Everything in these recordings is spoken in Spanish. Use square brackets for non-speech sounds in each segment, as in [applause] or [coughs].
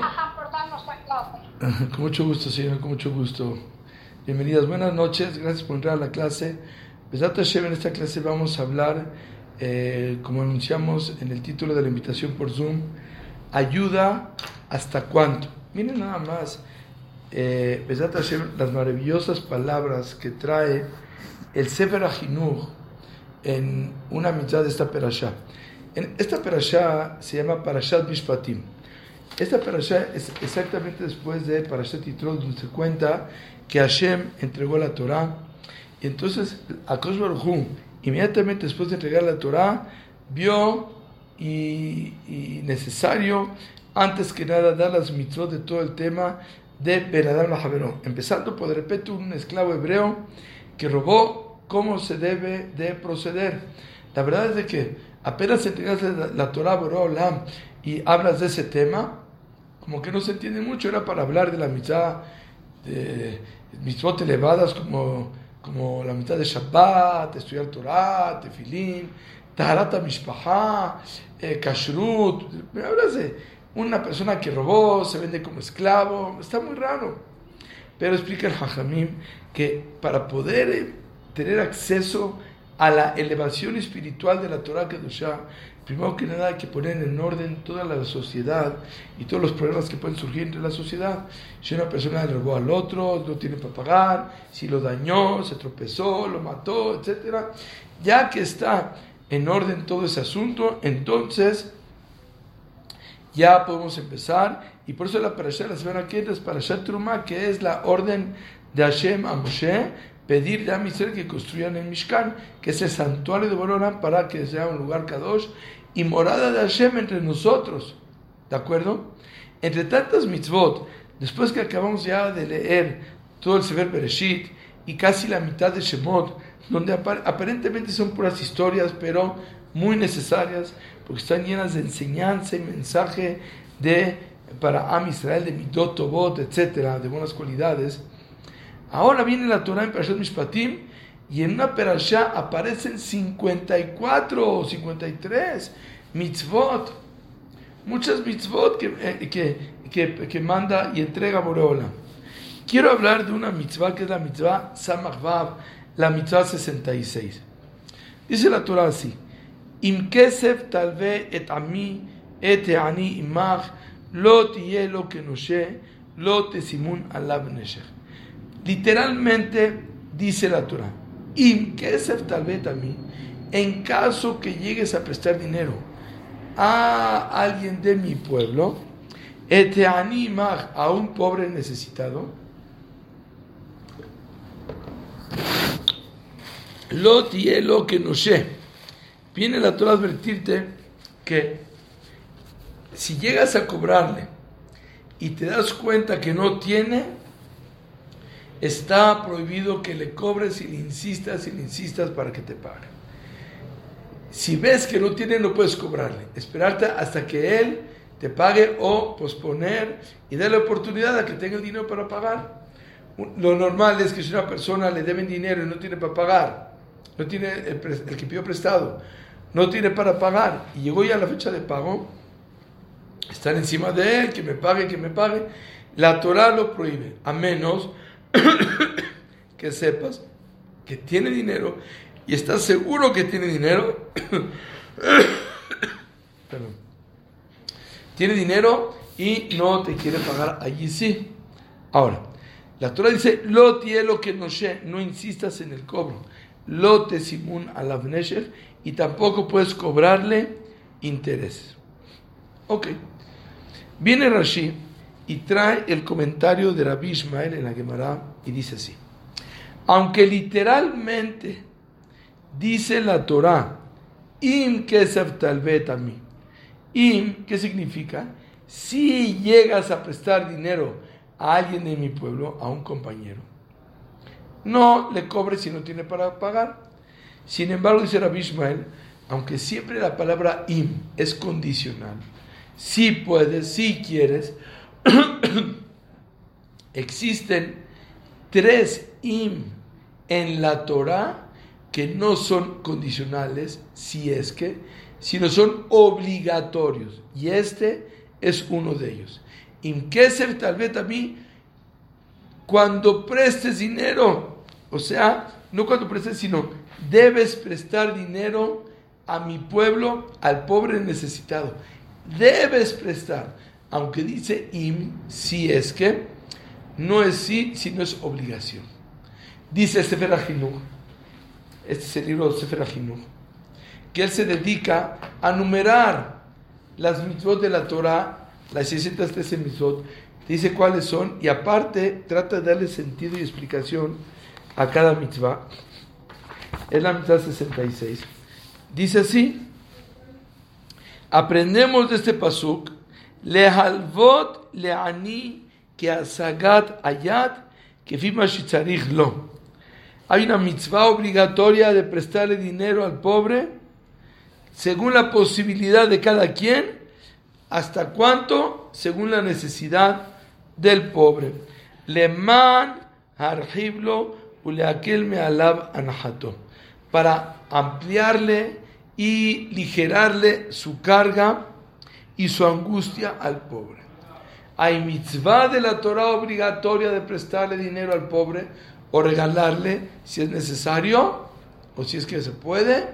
[laughs] Con mucho gusto, señora, con mucho gusto. Bienvenidas, buenas noches, gracias por entrar a la clase. En esta clase vamos a hablar, eh, como anunciamos en el título de la invitación por Zoom, ayuda hasta cuánto. Miren nada más, eh, las maravillosas palabras que trae el Sefer Ahinuch en una mitad de esta perashá. En esta perashá se llama Parashat Mishpatim. Esta parashá es exactamente después de Parashat Yitro, donde se cuenta que Hashem entregó la Torah. Y entonces, Akosh Baruj inmediatamente después de entregar la Torah, vio y, y necesario, antes que nada, dar las mitzvot de todo el tema de Benadam Lajaverón. Empezando por de repente un esclavo hebreo que robó cómo se debe de proceder. La verdad es de que apenas entregas la, la Torah Olam y hablas de ese tema, como que no se entiende mucho, era para hablar de la mitad de mitzvot elevadas como, como la mitad de Shabbat, estudiar Torah, Tefilín, Taharata Mishpaha, eh, Kashrut, hablas de una persona que robó, se vende como esclavo, está muy raro. Pero explica el Hajamim que para poder eh, tener acceso a la elevación espiritual de la Torah Kedushah, primero que nada hay que poner en orden toda la sociedad y todos los problemas que pueden surgir entre la sociedad. Si una persona le robó al otro, no tiene para pagar, si lo dañó, se tropezó, lo mató, etc. Ya que está en orden todo ese asunto, entonces ya podemos empezar. Y por eso la parasha de la semana que entra es Parashat Truma, que es la orden de Hashem a Moshe, pedirle a Israel que construyan el Mishkan, que es el santuario de Borolam, para que sea un lugar Kadosh y morada de Hashem entre nosotros. ¿De acuerdo? Entre tantas mitzvot, después que acabamos ya de leer todo el Sefer Bereshit y casi la mitad de Shemot, donde aparentemente son puras historias, pero muy necesarias, porque están llenas de enseñanza y mensaje de, para Am Israel, de Midot, Tobot, etcétera, de buenas cualidades. Ahora viene la Torah en Parashat Mishpatim y en una perashá aparecen 54 o 53 mitzvot. Muchas mitzvot que, eh, que, que, que manda y entrega Boreola. Quiero hablar de una mitzvah que es la mitzvah Samachvav, la mitzvah 66. Dice la Torah así: Im kesef talve et ami et ani imach lo tiye kenoshe lo tesimun alav neshech. Literalmente dice la Torah, Im en caso que llegues a prestar dinero a alguien de mi pueblo, te anima a un pobre necesitado, lo lo que no sé. Viene la Torah a advertirte que si llegas a cobrarle y te das cuenta que no tiene, está prohibido que le cobres y le insistas y le insistas para que te pague. Si ves que no tiene, no puedes cobrarle. Esperarte hasta que él te pague o posponer y darle oportunidad a que tenga el dinero para pagar. Lo normal es que si una persona le deben dinero y no tiene para pagar, no tiene el, el que pidió prestado, no tiene para pagar y llegó ya la fecha de pago, están encima de él, que me pague, que me pague. La Torah lo prohíbe, a menos [coughs] que sepas que tiene dinero y estás seguro que tiene dinero. [coughs] Perdón. Tiene dinero y no te quiere pagar allí sí. Ahora, la Torah dice, lo lo que no no insistas en el cobro. Lo te simun alavnesher y tampoco puedes cobrarle intereses. Ok. Viene Rashi y trae el comentario de Rabbi Ismael en la Gemara y dice así. Aunque literalmente dice la Torah, im kesef talvet a mí. Im, ¿qué significa? Si llegas a prestar dinero a alguien de mi pueblo, a un compañero, no le cobres si no tiene para pagar. Sin embargo, dice Rabbi Ismael, aunque siempre la palabra im es condicional, si puedes, si quieres, [coughs] existen tres im en la Torah que no son condicionales, si es que, sino son obligatorios. Y este es uno de ellos. Imkeser tal vez a mí, cuando prestes dinero, o sea, no cuando prestes, sino debes prestar dinero a mi pueblo, al pobre necesitado. Debes prestar, aunque dice im, si es que, no es sí, sino es obligación. Dice Sefer Ajinuch, este es el libro de Sefer Ajinuch, que él se dedica a numerar las mitzvot de la Torah, las 613 mitzvot, dice cuáles son y aparte trata de darle sentido y explicación a cada mitzvah. Es la mitzvah 66. Dice así, aprendemos de este pasuk, lehalvot leani Hay una mitzvah obligatoria de prestarle dinero al pobre según la posibilidad de cada quien, hasta cuánto, según la necesidad del pobre. Leman arjiblo me alab anahato. Para ampliarle y ligerarle su carga y su angustia al pobre. Hay mitzvah de la Torah obligatoria de prestarle dinero al pobre o regalarle si es necesario o si es que se puede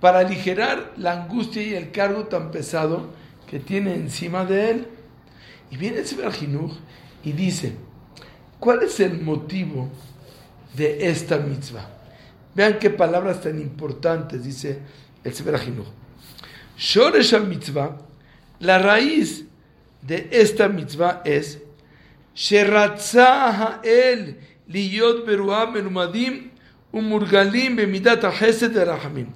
para aligerar la angustia y el cargo tan pesado que tiene encima de él. Y viene el Sefer y dice, ¿cuál es el motivo de esta mitzvah? Vean qué palabras tan importantes dice el Sefer. Shoresh mitzvah, la raíz de esta mitzvah es Sheratza el liyot beruam menumadim umurgalim bemidat hesed rahamim.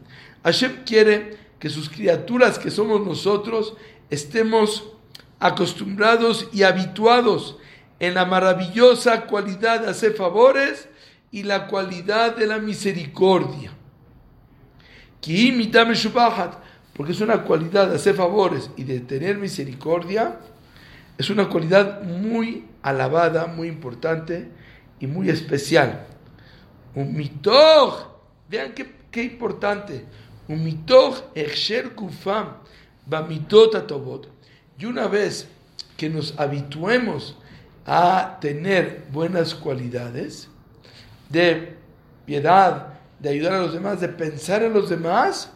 Hashem quiere que sus criaturas, que somos nosotros, estemos acostumbrados y habituados en la maravillosa cualidad de hacer favores y la cualidad de la misericordia. Porque es una cualidad de hacer favores y de tener misericordia, es una cualidad muy alabada, muy importante y muy especial. Un mitoj, vean qué, qué importante. Un mitoj kufam, Y una vez que nos habituemos a tener buenas cualidades de piedad, de ayudar a los demás, de pensar en los demás,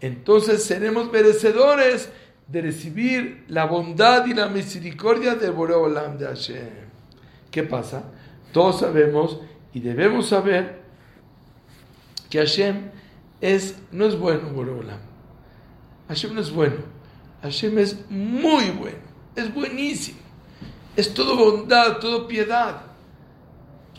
entonces seremos merecedores de recibir la bondad y la misericordia del Boreolam de Hashem. ¿Qué pasa? Todos sabemos y debemos saber que Hashem es, no es bueno, Boreolam. Hashem no es bueno. Hashem es muy bueno. Es buenísimo. Es todo bondad, todo piedad.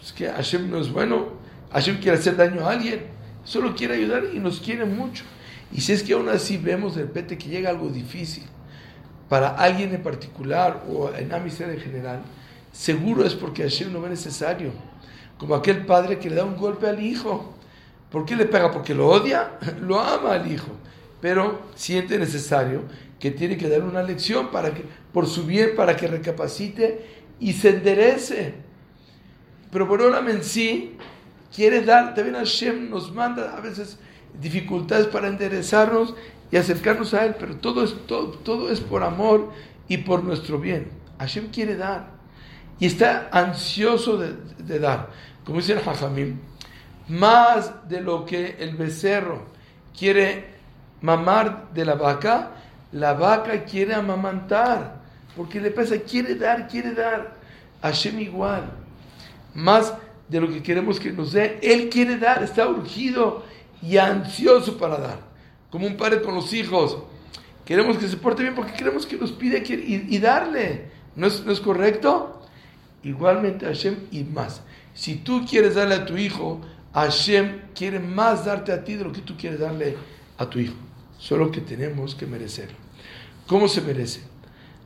Es que Hashem no es bueno. Hashem quiere hacer daño a alguien. Solo quiere ayudar y nos quiere mucho. Y si es que aún así vemos de repente que llega algo difícil para alguien en particular o en Amisel en general, seguro es porque Hashem no ve necesario. Como aquel padre que le da un golpe al hijo. ¿Por qué le pega? ¿Porque lo odia? [laughs] Lo ama al hijo. Pero siente necesario que tiene que dar una lección para que, por su bien, para que recapacite y se enderece. Pero por ahora en sí quiere dar, también Hashem nos manda a veces dificultades para enderezarnos y acercarnos a Él, pero todo es, todo, todo es por amor y por nuestro bien. Hashem quiere dar y está ansioso de, dar. Como dice el Hajamim, más de lo que el becerro quiere mamar de la vaca, la vaca quiere amamantar, porque le pasa, quiere dar, quiere dar. Hashem igual, más de lo que queremos que nos dé, Él quiere dar, está urgido y ansioso para dar. Como un padre con los hijos. Queremos que se porte bien porque queremos que nos pide y, darle. ¿No es, ¿No es correcto? Igualmente Hashem y más. Si tú quieres darle a tu hijo, Hashem quiere más darte a ti de lo que tú quieres darle a tu hijo. Solo que tenemos que merecerlo. ¿Cómo se merece?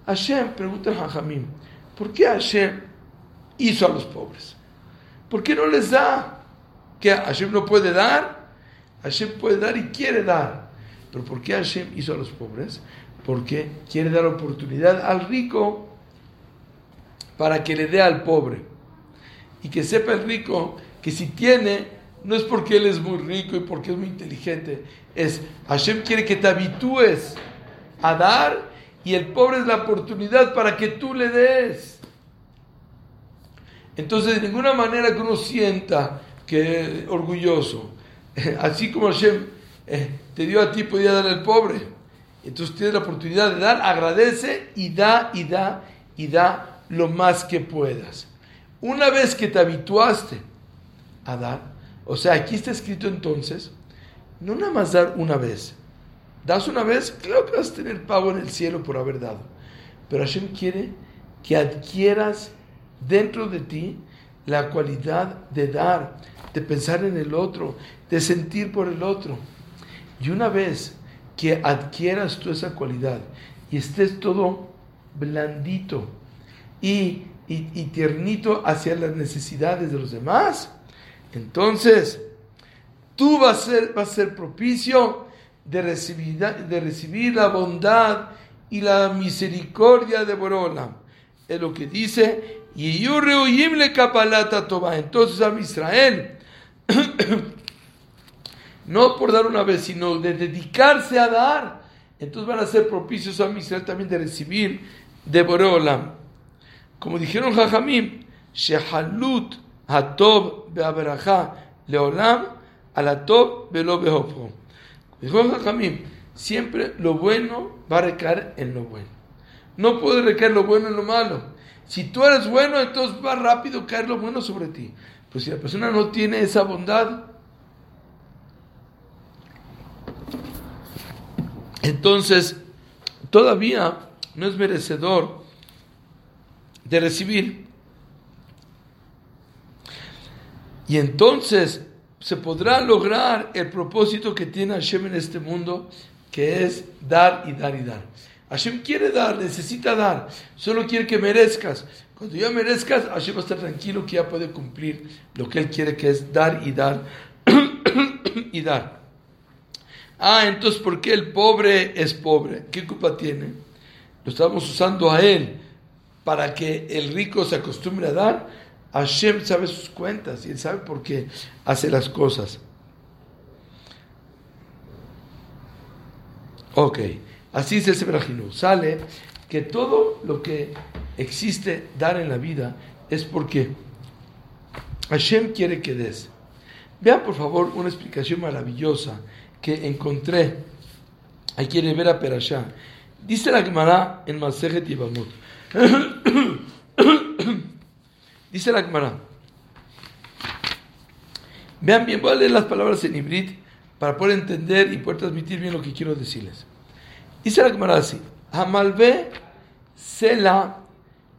Hashem, pregunta a Jajamim, ¿por qué Hashem hizo a los pobres? ¿Por qué no les da? ¿Que Hashem no puede dar? Hashem puede dar y quiere dar. Pero ¿por qué Hashem hizo a los pobres? Porque quiere dar oportunidad al rico para que le dé al pobre. Y que sepa el rico que si tiene, no es porque él es muy rico y porque es muy inteligente. Es Hashem quiere que te habitúes a dar y el pobre es la oportunidad para que tú le des. Entonces, de ninguna manera que uno sienta que orgulloso, [laughs] así como Hashem eh, te dio a ti, podía darle al pobre. Entonces tienes la oportunidad de dar, agradece y da y da y da lo más que puedas. Una vez que te habituaste a dar, o sea, aquí está escrito entonces, no nada más dar una vez. Das una vez, claro que vas a tener pago en el cielo por haber dado. Pero Hashem quiere que adquieras dentro de ti la cualidad de dar, de pensar en el otro, de sentir por el otro. Y una vez que adquieras tú esa cualidad y estés todo blandito y, y, tiernito hacia las necesidades de los demás, entonces tú vas a ser, vas a ser propicio de recibir, de recibir la bondad y la misericordia de Borola. Es lo que dice, y yo le capalata toba. Entonces a Israel [coughs] no por dar una vez, sino de dedicarse a dar, entonces van a ser propicios a Israel también de recibir de Boreolam. Como dijeron Jajamim, Shehalut Hatob Beaberaja Leolam Alatov Velo Behopro. Dijo Jajamim, siempre lo bueno va a recaer en lo bueno. No puede recaer lo bueno en lo malo. Si tú eres bueno, entonces va rápido caer lo bueno sobre ti. Pues si la persona no tiene esa bondad, entonces todavía no es merecedor de recibir. Y entonces se podrá lograr el propósito que tiene Hashem en este mundo, que es dar y dar y dar. Hashem quiere dar, necesita dar, solo quiere que merezcas. Cuando ya merezcas, Hashem va a estar tranquilo que ya puede cumplir lo que Él quiere, que es dar y dar [coughs] y dar. Ah, entonces, ¿por qué el pobre es pobre? ¿Qué culpa tiene? Lo estamos usando a él para que el rico se acostumbre a dar. Hashem sabe sus cuentas y él sabe por qué hace las cosas. Ok, así es el. Sale que todo lo que existe dar en la vida es porque Hashem quiere que des. Vean por favor una explicación maravillosa que encontré. Ahí quiere ver a Perashá. Dice la Gemara en Masejet Ibamut. [coughs] Dice la Gemara. Vean bien, voy a leer las palabras en hibrid para poder entender y poder transmitir bien lo que quiero decirles. Dice la Gemara así: Hamalve sela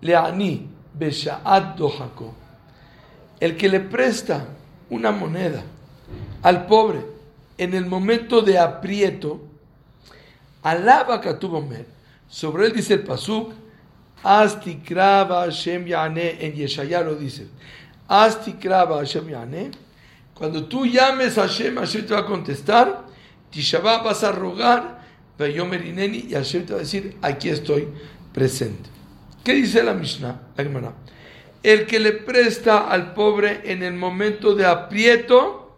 leani besha'at dohako. El que le presta una moneda al pobre en el momento de aprieto, alaba Katubomer. Sobre él dice el Pasuk, Asti krava Hashem Yane, en Yeshaya lo dice, Asti krava Hashem Yane, cuando tú llames a Hashem, Hashem te va a contestar, Tishabá vas a rogar, y Hashem te va a decir, aquí estoy presente. ¿Qué dice la Mishnah, la Gemara? El que le presta al pobre en el momento de aprieto,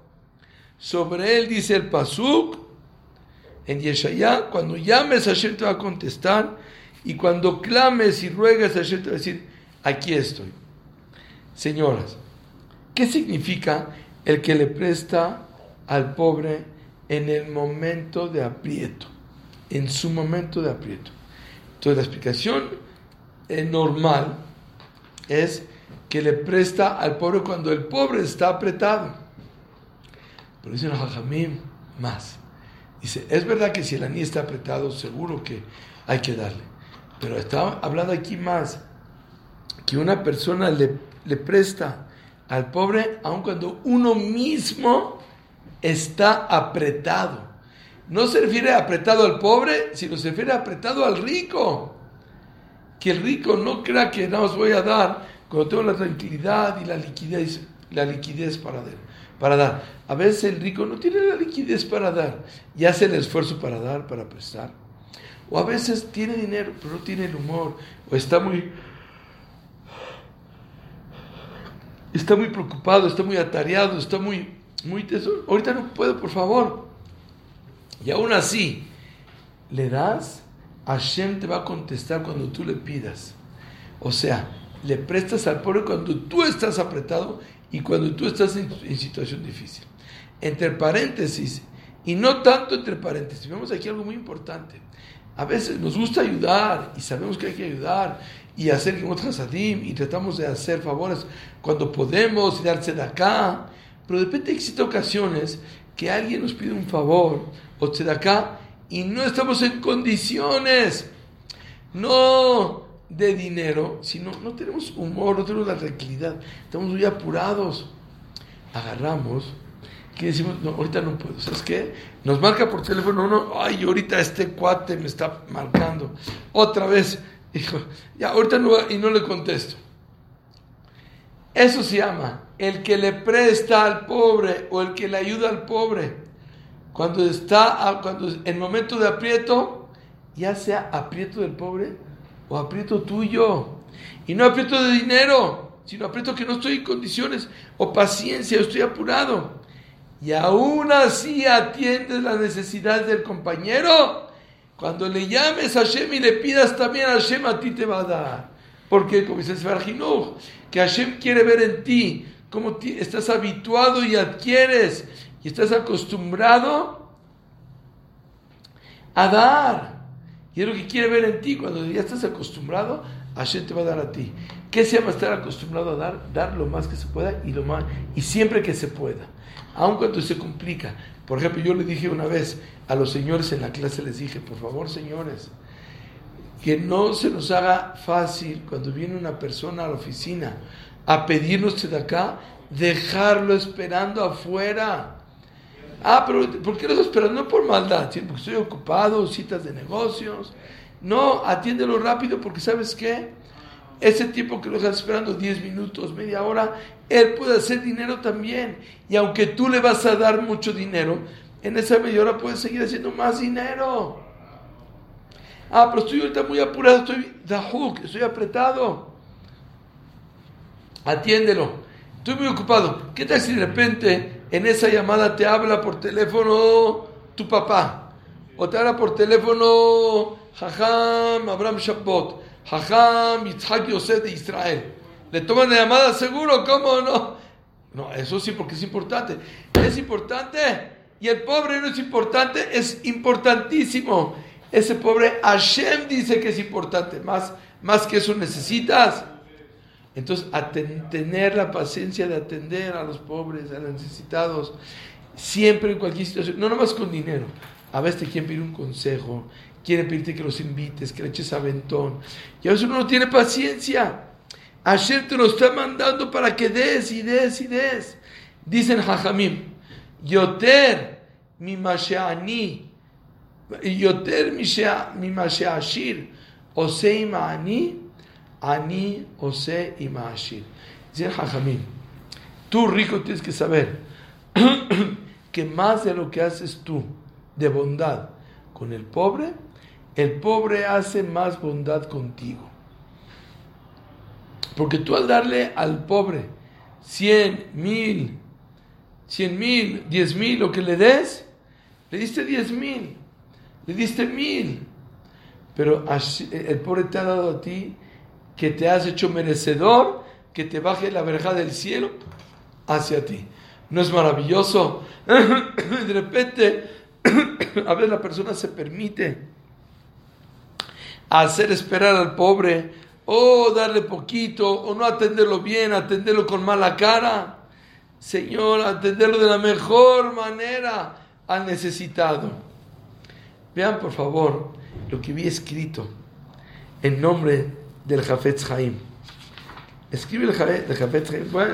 sobre él dice el Pasuk en Yeshaya, cuando llames Hashem te va a contestar y cuando clames y ruegues Hashem te va a decir, aquí estoy. Señoras, ¿qué significa el que le presta al pobre en el momento de aprieto? En su momento de aprieto. Entonces la explicación normal es que le presta al pobre cuando el pobre está apretado. Pero dice Jajamim más. Dice, es verdad que si el anillo está apretado, seguro que hay que darle. Pero está hablando aquí más que una persona le, le presta al pobre aun cuando uno mismo está apretado. No se refiere apretado al pobre, sino se refiere apretado al rico. Que el rico no crea que no os voy a dar cuando tengo la tranquilidad y la liquidez, la liquidez para dar para dar. A veces el rico no tiene la liquidez para dar y hace el esfuerzo para dar, para prestar. O a veces tiene dinero, pero no tiene el humor, o está muy está muy preocupado, está muy atareado, está muy muy tesoro. Ahorita no puedo, por favor. Y aún así, le das Hashem te va a contestar cuando tú le pidas. O sea, le prestas al pobre cuando tú estás apretado y cuando tú estás en, situación difícil. Entre paréntesis, y no tanto entre paréntesis, vemos aquí algo muy importante. A veces nos gusta ayudar y sabemos que hay que ayudar y hacer otras adim y tratamos de hacer favores cuando podemos y darse de acá. Pero de repente existen ocasiones que alguien nos pide un favor o acá y no estamos en condiciones, no de dinero, sino no tenemos humor, no tenemos la tranquilidad, estamos muy apurados. Agarramos que decimos, no, ahorita no puedo, ¿sabes qué? Nos marca por teléfono uno, ay, ahorita este cuate me está marcando. Otra vez, dijo, ya, ahorita no, y no le contesto. Eso se llama el que le presta al pobre o el que le ayuda al pobre. Cuando está, cuando en momento de aprieto, ya sea aprieto del pobre o aprieto tuyo. Y no aprieto de dinero, sino aprieto que no estoy en condiciones, o paciencia, o estoy apurado. Y aún así atiendes las necesidades del compañero. Cuando le llames a Hashem y le pidas también a Hashem, a ti te va a dar. Porque, como dice Svarjinuj, que Hashem quiere ver en ti cómo estás habituado y adquieres y estás acostumbrado a dar. Y es lo que quiere ver en ti. Cuando ya estás acostumbrado, Hashem te va a dar a ti. ¿Qué se llama estar acostumbrado a dar? Dar lo más que se pueda y, lo más, y siempre que se pueda. Aun cuando se complica. Por ejemplo, yo le dije una vez a los señores en la clase, les dije, por favor, señores, que no se nos haga fácil cuando viene una persona a la oficina a pedirnos de acá, dejarlo esperando afuera. Ah, pero ¿por qué lo estás esperando? No por maldad, sino porque estoy ocupado, citas de negocios. No, atiéndelo rápido porque ¿sabes qué? Ese tiempo que lo estás esperando, 10 minutos, media hora, él puede hacer dinero también. Y aunque tú le vas a dar mucho dinero, en esa media hora puedes seguir haciendo más dinero. Ah, pero estoy ahorita muy apurado, estoy estoy apretado. Atiéndelo. Estoy muy ocupado. ¿Qué tal si de repente en esa llamada te habla por teléfono tu papá, o te habla por teléfono Jajam Abraham Shabbat, Jajam Yitzhak Yosef de Israel. ¿Le toman la llamada seguro? ¿Cómo no? No, eso sí, porque es importante. Es importante. Y el pobre no es importante, es importantísimo. Ese pobre Hashem dice que es importante. Más, más que eso necesitas. Entonces, tener la paciencia de atender a los pobres, a los necesitados, siempre en cualquier situación, no nomás con dinero. A veces te quieren pedir un consejo, quieren pedirte que los invites, que le eches aventón. Y a veces uno no tiene paciencia. Ayer te lo está mandando para que des y des y des. Dicen Jajamim, Yoter mi masheani, Yoter mi masheashir, Oseima ani, Ani, Ose y Maashir. Dice Jajamín, tú rico tienes que saber [clears throat] que más de lo que haces tú de bondad con el pobre, el pobre hace más bondad contigo. Porque tú al darle al pobre cien mil, cien mil, diez mil, lo que le des, le diste diez mil, le diste mil. Pero el pobre te ha dado a ti que te has hecho merecedor, que te baje la verja del cielo hacia ti. ¿No es maravilloso? [coughs] De repente, [coughs] a ver, la persona se permite hacer esperar al pobre, o darle poquito, o no atenderlo bien, atenderlo con mala cara. Señor, atenderlo de la mejor manera al necesitado. Vean, por favor, lo que vi escrito en nombre del Jafetz Haim. Escribe el Jafetz Haim. Voy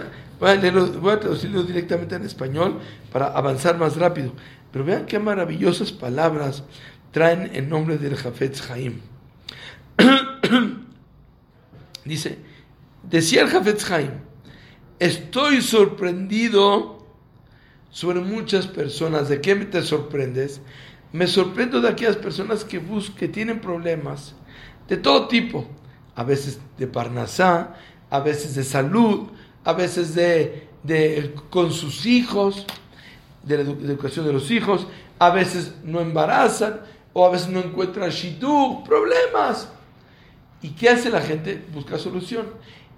a, leerlo, voy a traducirlo directamente en español para avanzar más rápido. Pero vean qué maravillosas palabras traen en nombre del Jafetz Haim. [coughs] Dice, decía el Jafetz Haim, estoy sorprendido sobre muchas personas. ¿De qué te sorprendes? Me sorprendo de aquellas personas que, buscan, que tienen problemas de todo tipo a veces de Parnasá, a veces de salud, a veces de, de con sus hijos, de la educación de los hijos, a veces no embarazan, o a veces no encuentra shidduch, problemas. ¿Y qué hace la gente? Busca solución.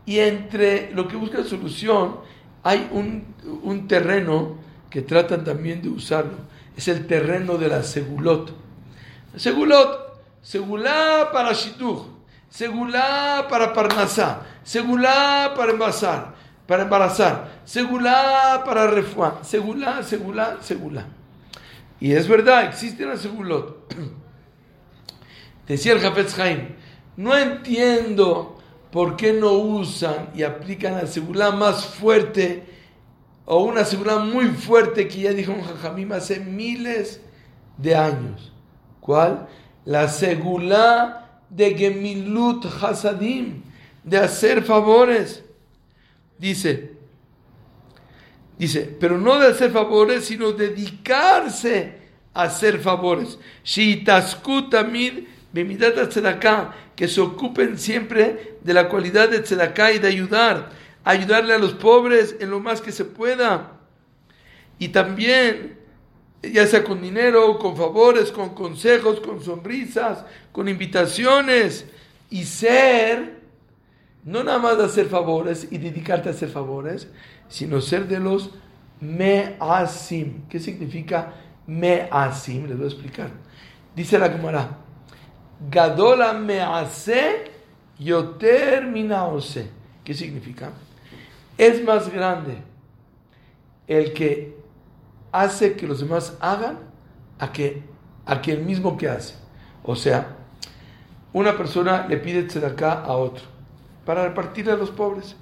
Y entre lo que busca solución hay un, un terreno que tratan también de usarlo. Es el terreno de la segulot. Segulot, segulá para shidduch, segulá para parnasá, segulá para embarazar, para embarazar, segulá para refuá, segulá, segulá, segulá. Y es verdad, existe la segulot. [clears throat] Decía el Jafetz Haim, no entiendo por qué no usan y aplican la segulá más fuerte o una segulá muy fuerte que ya dijo un jajamim hace miles de años. ¿Cuál? La segulá de Gemilut Hasadim, de hacer favores. Dice, dice, pero no de hacer favores, sino dedicarse a hacer favores. Shitaskutamid bemidat tzedakah, que se ocupen siempre de la cualidad de tzedakah y de ayudar, ayudarle a los pobres en lo más que se pueda. Y también, ya sea con dinero, con favores, con consejos, con sonrisas, con invitaciones, y ser no nada más hacer favores y dedicarte a hacer favores, sino ser de los me'asim. ¿Qué significa me'asim? Les voy a explicar. Dice la Gemara, Gadola me'ase yoter minaose. ¿Qué significa? Es más grande el que hace que los demás hagan a que, a que el mismo que hace. O sea, una persona le pide tzedakah a otro para repartirle a los pobres.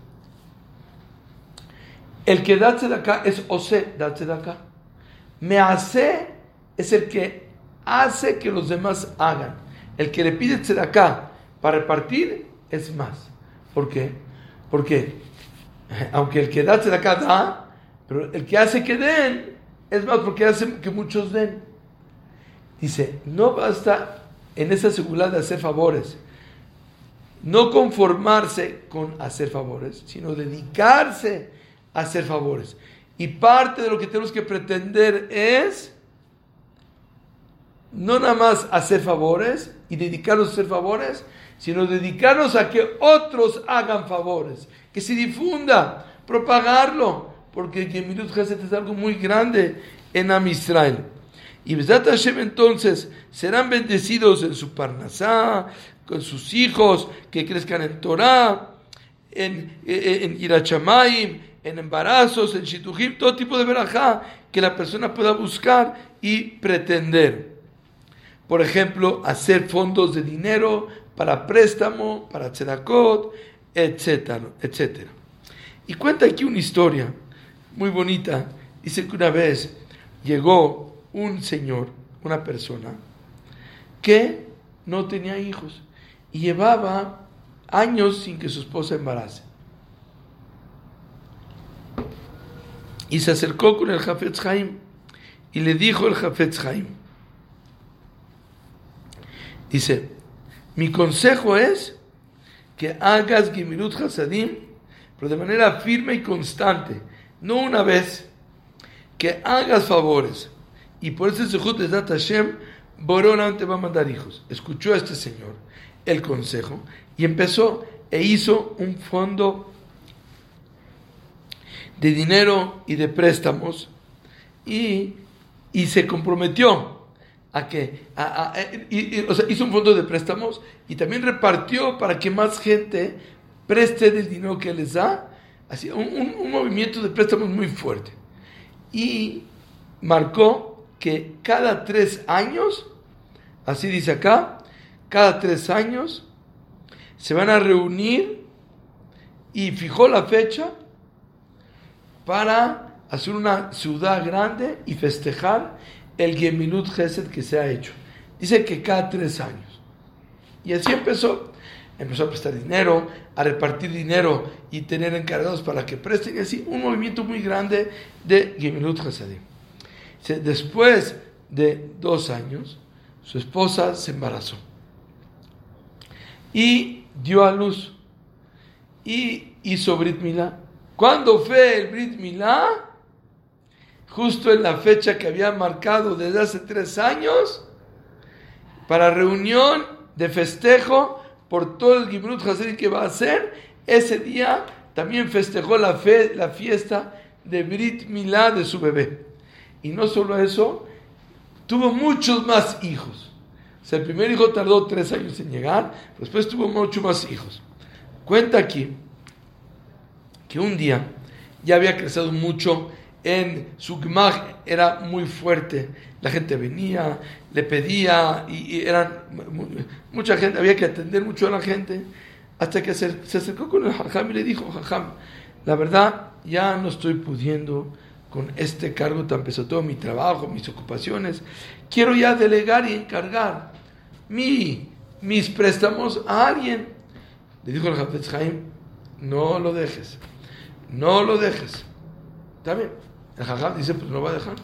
El que da acá es Ose, da acá. Me hace es el que hace que los demás hagan. El que le pide acá para repartir es más. ¿Por qué? Porque [laughs] aunque el que da acá da, pero el que hace que den es más porque hace que muchos den. Dice, no basta en esa seguridad de hacer favores no conformarse con hacer favores, sino dedicarse a hacer favores. Y parte de lo que tenemos que pretender es no nada más hacer favores y dedicarnos a hacer favores, sino dedicarnos a que otros hagan favores, que se difunda, propagarlo, porque Gemilut Geset es algo muy grande en Am Israel. Y Besat Hashem entonces serán bendecidos en su Parnasá, con sus hijos, que crezcan en Torah, en, en, Irachamayim, en embarazos, en Shitujim, todo tipo de verajá que la persona pueda buscar y pretender. Por ejemplo, hacer fondos de dinero para préstamo, para tzedakot, etcétera, etcétera. Y cuenta aquí una historia muy bonita. Dice que una vez llegó un señor, una persona, que no tenía hijos y llevaba años sin que su esposa embarace. Y se acercó con el Jafetz Haim y le dijo el Jafetz Haim, dice, mi consejo es que hagas Gimirut Hasadim, pero de manera firme y constante, no una vez, que hagas favores. Y por eso Sejut de Hashem, Borona te va a mandar hijos. Escuchó a este señor el consejo y empezó e hizo un fondo de dinero y de préstamos y, se comprometió a que hizo un fondo de préstamos y también repartió para que más gente preste del dinero que les da, un, un movimiento de préstamos muy fuerte. Y marcó que cada tres años, así dice acá, cada tres años, se van a reunir y fijó la fecha para hacer una ciudad grande y festejar el Gemilut Gesed que se ha hecho. Dice que cada tres años. Y así empezó. Empezó a prestar dinero, a repartir dinero y tener encargados para que presten. Y así un movimiento muy grande de Gemilut Gesed. Después de dos años, su esposa se embarazó y dio a luz y hizo Brit Milá. ¿Cuándo fue el Brit Milá? Justo en la fecha que había marcado desde hace tres años, para reunión de festejo por todo el Gimrut Hasedim que va a hacer. Ese día también festejó la, fe, la fiesta de Brit Milá de su bebé. Y no solo eso, tuvo muchos más hijos. O sea, el primer hijo tardó tres años en llegar, después tuvo muchos más hijos. Cuenta aquí que un día ya había crecido mucho en su era muy fuerte. La gente venía, le pedía, y, eran mucha gente, había que atender mucho a la gente. Hasta que se, se acercó con el Jajam y le dijo: Jajam, la verdad, ya no estoy pudiendo con este cargo tan pesado, todo mi trabajo, mis ocupaciones. Quiero ya delegar y encargar mi, mis préstamos a alguien. Le dijo el Jafetz no lo dejes, no lo dejes. ¿Está bien? El Jajam dice, pues no va a dejar.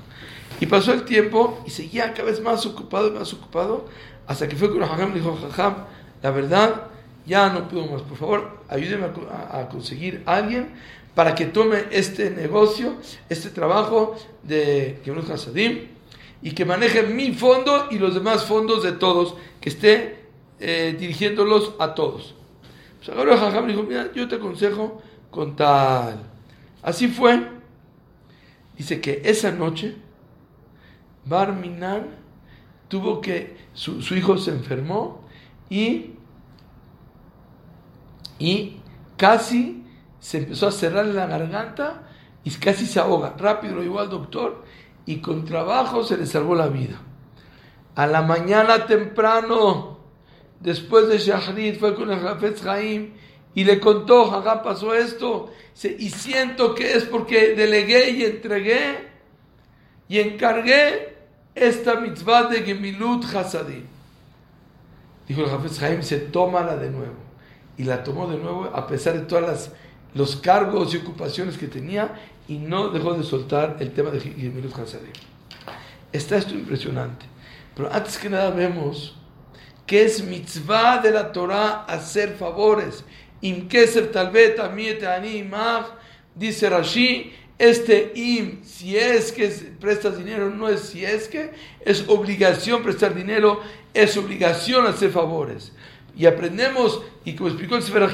Y pasó el tiempo y seguía cada vez más ocupado y más ocupado, hasta que fue con el Jajam y dijo, Jajam, la verdad, ya no puedo más, por favor, ayúdeme a, conseguir a alguien para que tome este negocio, este trabajo de Kibbutz Hasadim y que maneje mi fondo y los demás fondos de todos, que esté eh, dirigiéndolos a todos. Pues ahora Jajam dijo, mira, yo te aconsejo con tal. Así fue. Dice que esa noche Barminan tuvo que, su, su hijo se enfermó y, y casi se empezó a cerrar la garganta y casi se ahoga. Rápido lo llevó al doctor y con trabajo se le salvó la vida. A la mañana temprano, después de Shahrid, fue con el Rafetz Haim y le contó, acá pasó esto, y siento que es porque delegué y entregué y encargué esta mitzvah de Gemilut Hasadim. Dijo el Hafez Haim, se toma la de nuevo. Y la tomó de nuevo a pesar de todas las los cargos y ocupaciones que tenía y no dejó de soltar el tema de Gemilut Hasadim. Está esto impresionante. Pero antes que nada vemos que es mitzvah de la Torah hacer favores. Im amiet ani dice Rashi, este im, si es que prestas dinero, no es si es que, es obligación prestar dinero, es obligación hacer favores. Y aprendemos, y como explicó el Sefer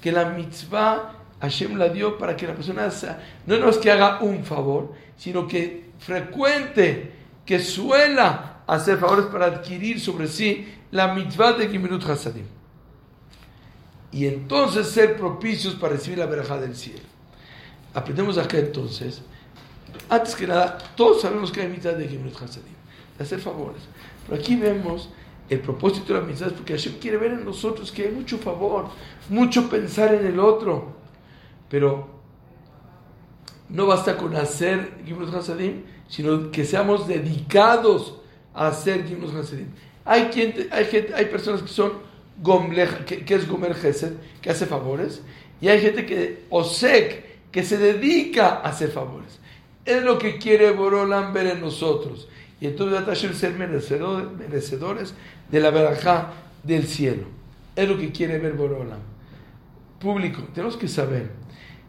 que la mitzvah Hashem la dio para que la persona no es que haga un favor, sino que frecuente, que suela hacer favores para adquirir sobre sí la mitzvah de Gimirut Hasadim. Y entonces ser propicios para recibir la verajá del cielo. Aprendemos acá entonces, antes que nada, todos sabemos que hay mitzvah de Gimirut Hasadim, de hacer favores. Pero aquí vemos el propósito de la mitzvah, porque Hashem quiere ver en nosotros que hay mucho favor, mucho pensar en el otro pero no basta con hacer Gimlos Hasadim, sino que seamos dedicados a hacer Gimlos Hasadim. Hay, quien, hay, gente, hay personas que son Que, es Gomer Gesed, que hace favores, y hay gente que, Osek, que se dedica a hacer favores. Es lo que quiere Borolam ver en nosotros. Y entonces ser merecedores de la verajá del cielo. Es lo que quiere ver Borolam. Público, tenemos que saber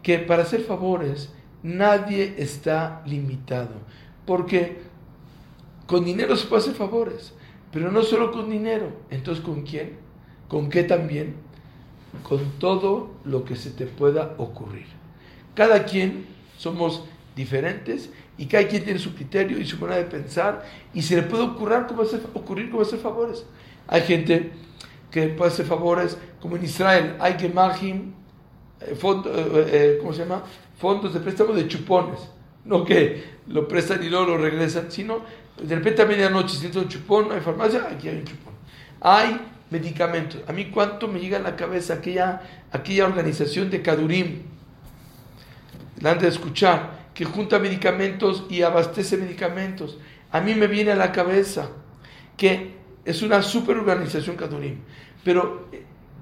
que para hacer favores nadie está limitado, porque con dinero se puede hacer favores, pero no solo con dinero, entonces ¿con quién? ¿Con qué también? Con todo lo que se te pueda ocurrir. Cada quien somos diferentes y cada quien tiene su criterio y su manera de pensar y se le puede ocurrir cómo hacer, ocurrir cómo hacer favores. Hay gente que puede hacer favores, como en Israel, hay Gemahim, eh, fondo, eh, eh, ¿cómo se llama? Fondos de préstamo de chupones. No que lo prestan y luego lo regresan, sino de repente a medianoche siento un chupón, hay farmacia, aquí hay un chupón. Hay medicamentos. A mí cuánto me llega a la cabeza aquella, aquella organización de Kadurim, la han de escuchar, que junta medicamentos y abastece medicamentos. A mí me viene a la cabeza que es una super organización Kadurim, pero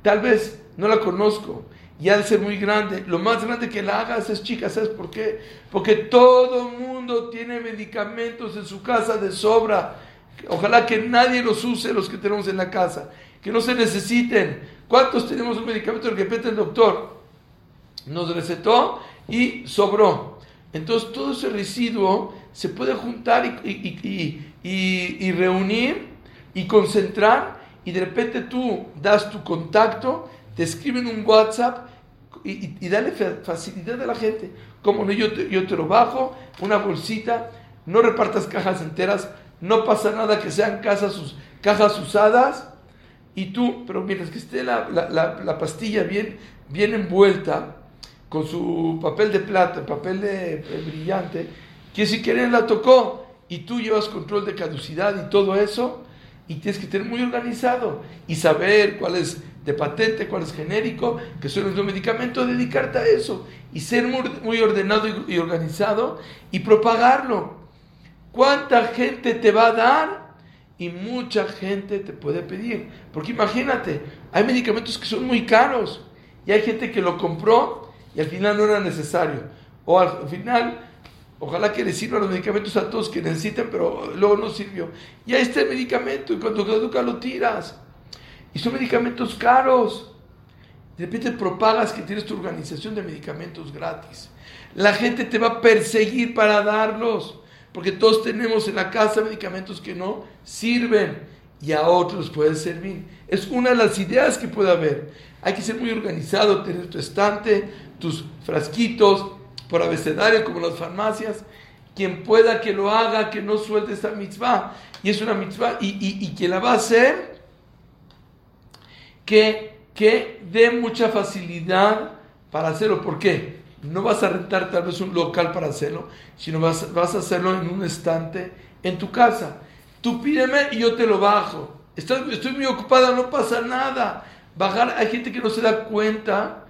tal vez no la conozco y ha de ser muy grande. Lo más grande que la hagas es chica, ¿sabes por qué? Porque todo mundo tiene medicamentos en su casa de sobra. Ojalá que nadie los use, los que tenemos en la casa, que no se necesiten. ¿Cuántos tenemos un medicamento que repete el doctor? Nos recetó y sobró. Entonces todo ese residuo se puede juntar y, y, y, y reunir y concentrar y de repente tú das tu contacto, te escriben un WhatsApp y, y, dale facilidad a la gente. Como no, yo te, yo te lo bajo, una bolsita, no repartas cajas enteras, no pasa nada que sean casas, cajas usadas y tú, pero mientras que esté la, la, la, pastilla bien, bien envuelta, con su papel de plata, papel de, brillante, que si quieren la tocó y tú llevas control de caducidad y todo eso, y tienes que tener muy organizado y saber cuál es de patente, cuál es genérico, que son los medicamentos, dedicarte a eso y ser muy, muy ordenado y, organizado y propagarlo. ¿Cuánta gente te va a dar? Y mucha gente te puede pedir. Porque imagínate, hay medicamentos que son muy caros y hay gente que lo compró y al final no era necesario. O al final, ojalá que le sirvan los medicamentos a todos que necesiten, pero luego no sirvió. Y ahí está el medicamento y cuando caduca lo tiras. Y son medicamentos caros. De repente propagas que tienes tu organización de medicamentos gratis. La gente te va a perseguir para darlos, porque todos tenemos en la casa medicamentos que no sirven y a otros puede servir. Es una de las ideas que puede haber. Hay que ser muy organizado, tener tu estante, tus frasquitos por abecedario como las farmacias. Quien pueda que lo haga, que no suelte esa mitzvah. Y es una mitzvah y, y, y quien la va a hacer, que, que dé mucha facilidad para hacerlo. ¿Por qué? No vas a rentar tal vez un local para hacerlo, sino vas, vas a hacerlo en un estante en tu casa. Tú pídeme y yo te lo bajo. Estoy, muy ocupada, no pasa nada. Bajar, hay gente que no se da cuenta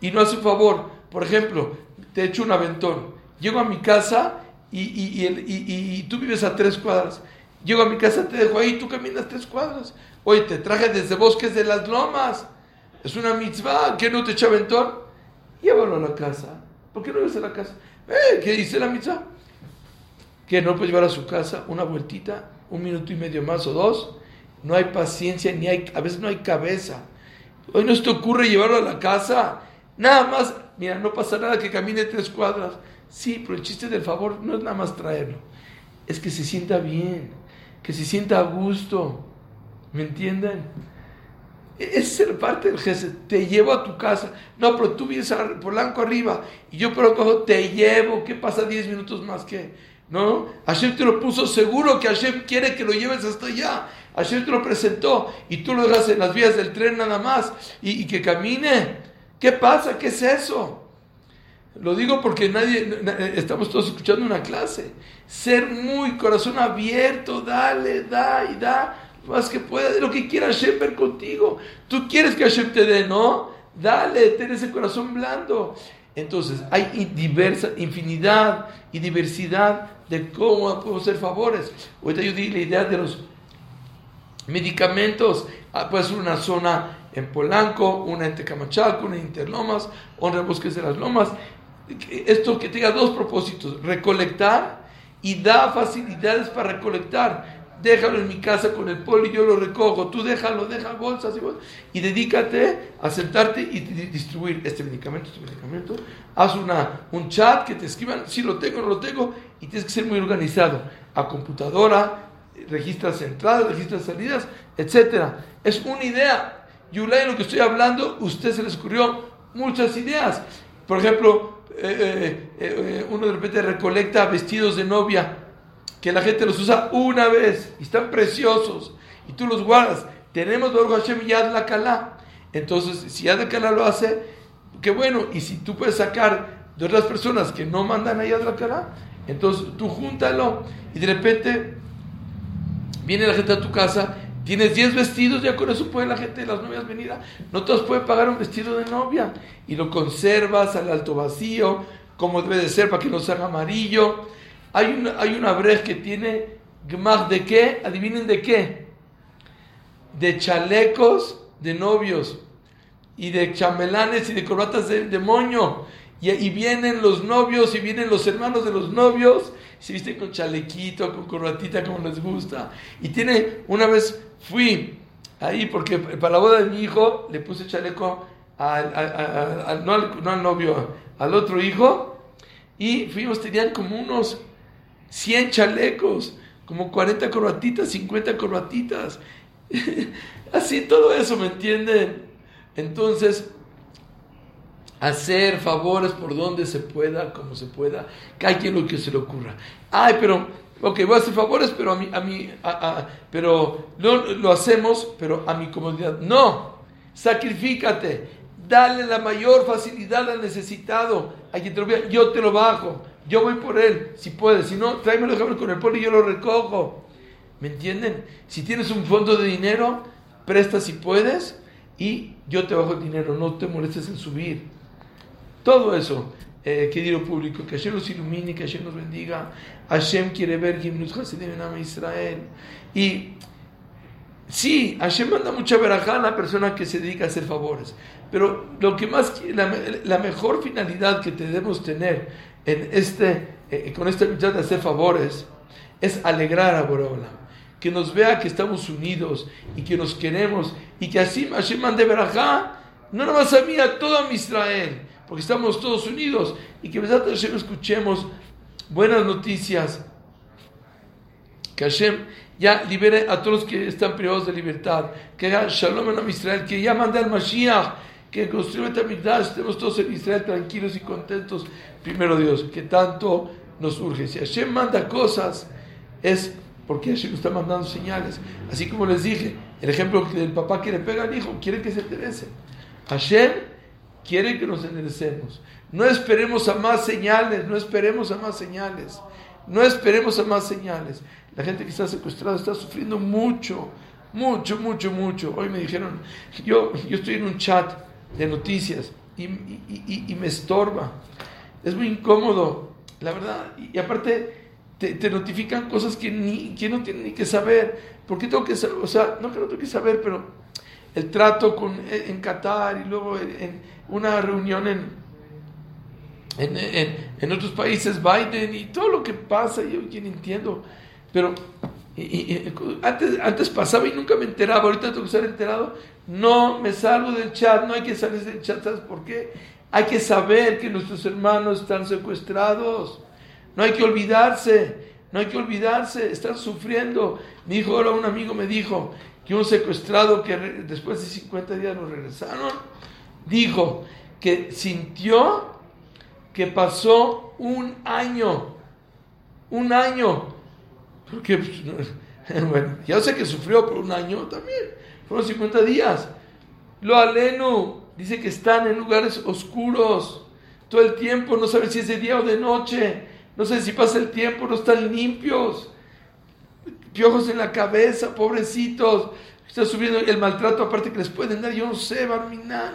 y no hace un favor. Por ejemplo, te echo un aventón. Llego a mi casa y, y, tú vives a tres cuadras. Llego a mi casa, te dejo ahí, tú caminas tres cuadras. Oye, te traje desde Bosques de las Lomas. Es una mitzvah. ¿Qué no te echa aventón? Llévalo a la casa. ¿Por qué no ves a la casa? Eh, ¿Qué dice la mitzvah? Que no puedes llevar a su casa una vueltita, un minuto y medio más o dos. No hay paciencia, ni hay, a veces no hay cabeza. Hoy no se te ocurre llevarlo a la casa. Nada más, mira, no pasa nada que camine tres cuadras. Sí, pero el chiste del favor no es nada más traerlo. Es que se sienta bien, que se sienta a gusto. ¿Me entienden? Es ser parte del jefe. Te llevo a tu casa. No, pero tú vienes a Polanco arriba y yo por abajo te llevo. ¿Qué pasa 10 minutos más que? ¿No? Hashem te lo puso seguro que Hashem quiere que lo lleves hasta allá. Hashem te lo presentó y tú lo dejas en las vías del tren nada más y que camine. ¿Qué pasa? ¿Qué es eso? Lo digo porque nadie, estamos todos escuchando una clase. Ser muy corazón abierto, dale, da y da, más que pueda, de lo que quiera Hashem ver contigo. Tú quieres que Hashem te dé, ¿no? Dale, ten ese corazón blando. Entonces, hay diversa, infinidad y diversidad de cómo podemos hacer favores. Ahorita yo di la idea de los medicamentos. Ah, puede ser una zona en Polanco, una en Tecamachalco, una en Interlomas, otra en Bosques de las Lomas. Esto que tenga dos propósitos, recolectar y da facilidades para recolectar. Déjalo en mi casa con el poli, yo lo recojo, tú déjalo, deja bolsas y bolsas, y dedícate a sentarte y distribuir este medicamento, este medicamento. Haz una, un chat que te escriban, si lo tengo, no lo tengo, y tienes que ser muy organizado. A computadora, registras entradas, registras salidas, etc. Es una idea, Yulay, lo que estoy hablando, usted se le ocurrió muchas ideas. Por ejemplo, eh, eh, eh, uno de repente recolecta vestidos de novia que la gente los usa una vez y están preciosos y tú los guardas. Tenemos Baruch Hashem Yad la Kala. Entonces, si Yad la Kala lo hace, qué bueno. Y si tú puedes sacar de otras personas que no mandan a Yad la Kala, entonces tú júntalo y de repente viene la gente a tu casa Tienes 10 vestidos, ya con eso puede la gente de las novias venir. no todos pueden pagar un vestido de novia. Y lo conservas al alto vacío, como debe de ser para que no se haga amarillo. Hay una, hay una brej que tiene gmach de qué, adivinen de qué. De chalecos de novios y de chamelanes y de corbatas de demonio. Y, y, vienen los novios y vienen los hermanos de los novios. Se visten con chalequito, con corbatita, como les gusta. Y tiene, una vez fui ahí porque para la boda de mi hijo le puse chaleco al, no, al, novio, al otro hijo. Y fuimos, tenían como unos 100 chalecos como 40 corbatitas, 50 corbatitas. [laughs] Así todo eso, ¿me entienden? Entonces, hacer favores por donde se pueda, como se pueda, cada quien lo que se le ocurra. Ay, pero, ok, voy a hacer favores, pero a mí, a mí, pero no lo hacemos, pero a mi comodidad. No, sacrifícate, dale la mayor facilidad al necesitado, a quien te lo yo te lo bajo, yo voy por él, si puedes, si no, tráemelo con el poli y yo lo recojo. ¿Me entienden? Si tienes un fondo de dinero, presta si puedes y yo te bajo el dinero, no te molestes en subir. Todo eso, eh, que digo público, que Hashem los ilumine, que Hashem nos bendiga. Hashem quiere ver Gimnut Hasidim en Israel. Y sí, Hashem manda mucha verajá a la persona que se dedica a hacer favores. Pero lo que más, la, la mejor finalidad que debemos tener en este, eh, con esta mitad de hacer favores es alegrar a Borola que nos vea que estamos unidos y que nos queremos y que así Hashem mande verajá, no nomás a mí, a todo Israel, porque estamos todos unidos y que Hashem escuchemos buenas noticias, que Hashem ya libere a todos los que están privados de libertad, que haga Shalom en Israel, que ya mande al Mashiach, que construya Betamigdash, estemos todos en Israel tranquilos y contentos, primero Dios, que tanto nos urge. Si Hashem manda cosas, es porque Hashem está mandando señales. Así como les dije, el ejemplo del papá que le pega al hijo, quiere que se enderece. Hashem quiere que nos enderecemos. No esperemos a más señales, no esperemos a más señales. No esperemos a más señales. La gente que está secuestrada está sufriendo mucho, mucho, mucho, mucho. Hoy me dijeron, yo, yo estoy en un chat de noticias y, y me estorba. Es muy incómodo, la verdad. Y aparte, te, notifican cosas que, ni, que no tienen ni que saber. ¿Por qué tengo que saber? O sea, no que no tengo que saber, pero el trato con, en Qatar y luego en, una reunión en, en, en, otros países, Biden y todo lo que pasa, yo quien entiendo. Pero antes, antes pasaba y nunca me enteraba, ahorita tengo que estar enterado. No me salgo del chat, no hay que salir del chat, ¿sabes por qué? Hay que saber que nuestros hermanos están secuestrados. No hay que olvidarse, no hay que olvidarse, están sufriendo. Mi hijo, ahora un amigo me dijo que un secuestrado que después de 50 días lo regresaron, dijo que sintió que pasó un año, un año, porque, pues, [laughs] bueno, ya sé que sufrió por un año también, fueron 50 días. Lo aleno dice que están en lugares oscuros todo el tiempo, no sabe si es de día o de noche no sé si pasa el tiempo, no están limpios. Piojos en la cabeza, pobrecitos. Está subiendo el maltrato aparte que les pueden dar, yo no sé, Barminan.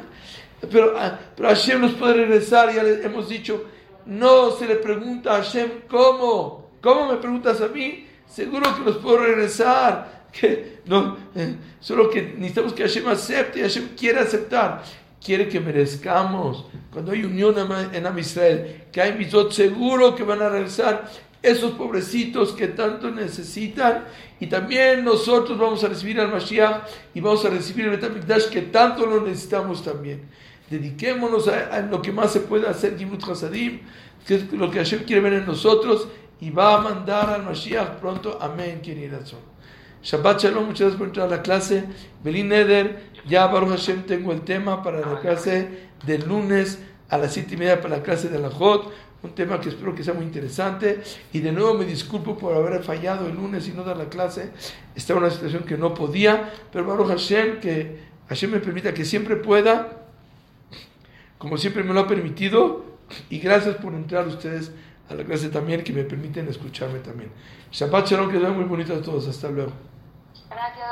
Pero, ah, pero Hashem nos puede regresar, ya le hemos dicho, no se le pregunta a Hashem cómo. ¿Cómo me preguntas a mí? Seguro que los puedo regresar. Que no, eh, solo que necesitamos que Hashem acepte y Hashem quiere aceptar quiere que merezcamos. Cuando hay unión en Am Israel, que hay misot, seguro que van a regresar esos pobrecitos que tanto necesitan. Y también nosotros vamos a recibir al Mashiach y vamos a recibir el Betamikdash que tanto lo necesitamos también. Dediquémonos a, lo que más se puede hacer, Gimut Hasadim, que es lo que Hashem quiere ver en nosotros y va a mandar al Mashiach pronto. Amén. Shabbat Shalom, muchas gracias por entrar a la clase. Belín Neder, ya Baruch Hashem tengo el tema para la clase del lunes a las siete y media para la clase de la Jot. Un tema que espero que sea muy interesante. Y de nuevo me disculpo por haber fallado el lunes y no dar la clase. Estaba en una situación que no podía. Pero Baruch Hashem, que Hashem me permita que siempre pueda, como siempre me lo ha permitido. Y gracias por entrar ustedes a la clase también, que me permiten escucharme también. Shabbat Shalom, que sea muy bonito a todos. Hasta luego. Gracias,